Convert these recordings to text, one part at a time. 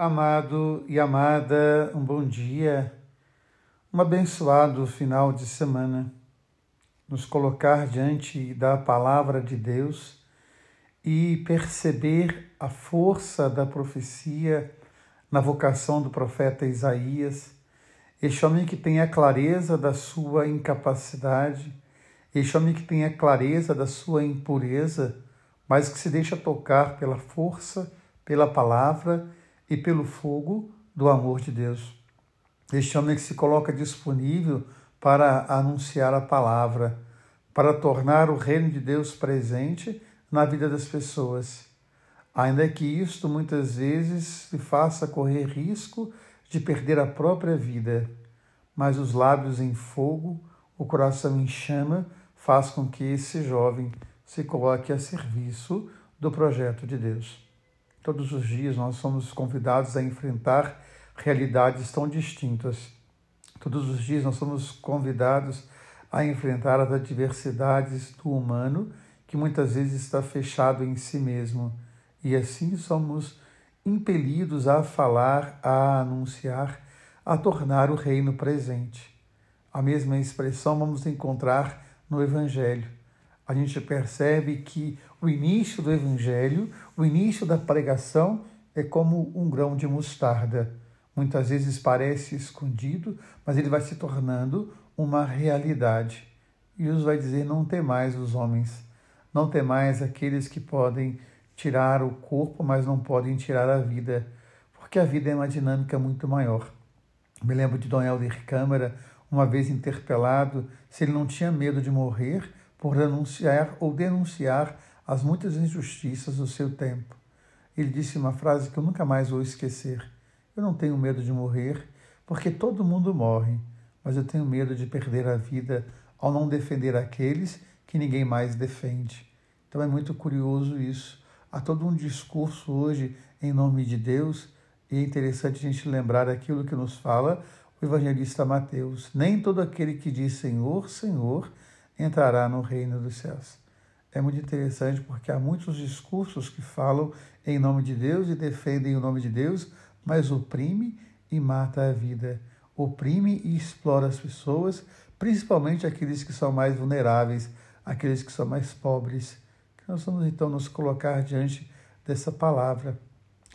Amado e amada, um bom dia, um abençoado final de semana. Nos colocar diante da palavra de Deus e perceber a força da profecia na vocação do profeta Isaías. Este homem que tem a clareza da sua incapacidade, este homem que tem a clareza da sua impureza, mas que se deixa tocar pela força, pela palavra e pelo fogo do amor de Deus. Este homem que se coloca disponível para anunciar a palavra, para tornar o reino de Deus presente na vida das pessoas. Ainda que isto muitas vezes se faça correr risco de perder a própria vida, mas os lábios em fogo, o coração em chama, faz com que esse jovem se coloque a serviço do projeto de Deus. Todos os dias nós somos convidados a enfrentar realidades tão distintas. Todos os dias nós somos convidados a enfrentar as adversidades do humano que muitas vezes está fechado em si mesmo. E assim somos impelidos a falar, a anunciar, a tornar o reino presente. A mesma expressão vamos encontrar no Evangelho a gente percebe que o início do evangelho, o início da pregação é como um grão de mostarda. Muitas vezes parece escondido, mas ele vai se tornando uma realidade. E Jesus vai dizer: não tem mais os homens, não tem mais aqueles que podem tirar o corpo, mas não podem tirar a vida, porque a vida é uma dinâmica muito maior. Me lembro de Dom Helder Câmara, uma vez interpelado se ele não tinha medo de morrer, por denunciar ou denunciar as muitas injustiças do seu tempo. Ele disse uma frase que eu nunca mais vou esquecer: Eu não tenho medo de morrer, porque todo mundo morre, mas eu tenho medo de perder a vida ao não defender aqueles que ninguém mais defende. Então é muito curioso isso. Há todo um discurso hoje em nome de Deus, e é interessante a gente lembrar aquilo que nos fala o evangelista Mateus. Nem todo aquele que diz Senhor, Senhor entrará no reino dos céus. É muito interessante porque há muitos discursos que falam em nome de Deus e defendem o nome de Deus, mas oprime e mata a vida, oprime e explora as pessoas, principalmente aqueles que são mais vulneráveis, aqueles que são mais pobres. Nós vamos então nos colocar diante dessa palavra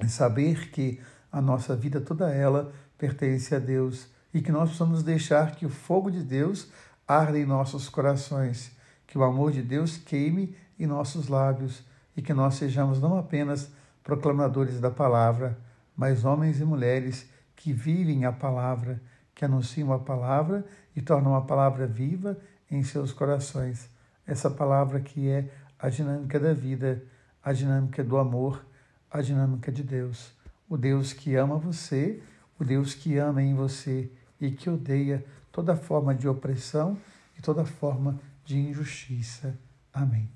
e saber que a nossa vida toda ela pertence a Deus e que nós precisamos deixar que o fogo de Deus arde em nossos corações, que o amor de Deus queime em nossos lábios e que nós sejamos não apenas proclamadores da palavra, mas homens e mulheres que vivem a palavra, que anunciam a palavra e tornam a palavra viva em seus corações. Essa palavra que é a dinâmica da vida, a dinâmica do amor, a dinâmica de Deus. O Deus que ama você, o Deus que ama em você e que odeia toda forma de opressão e toda forma de injustiça. Amém.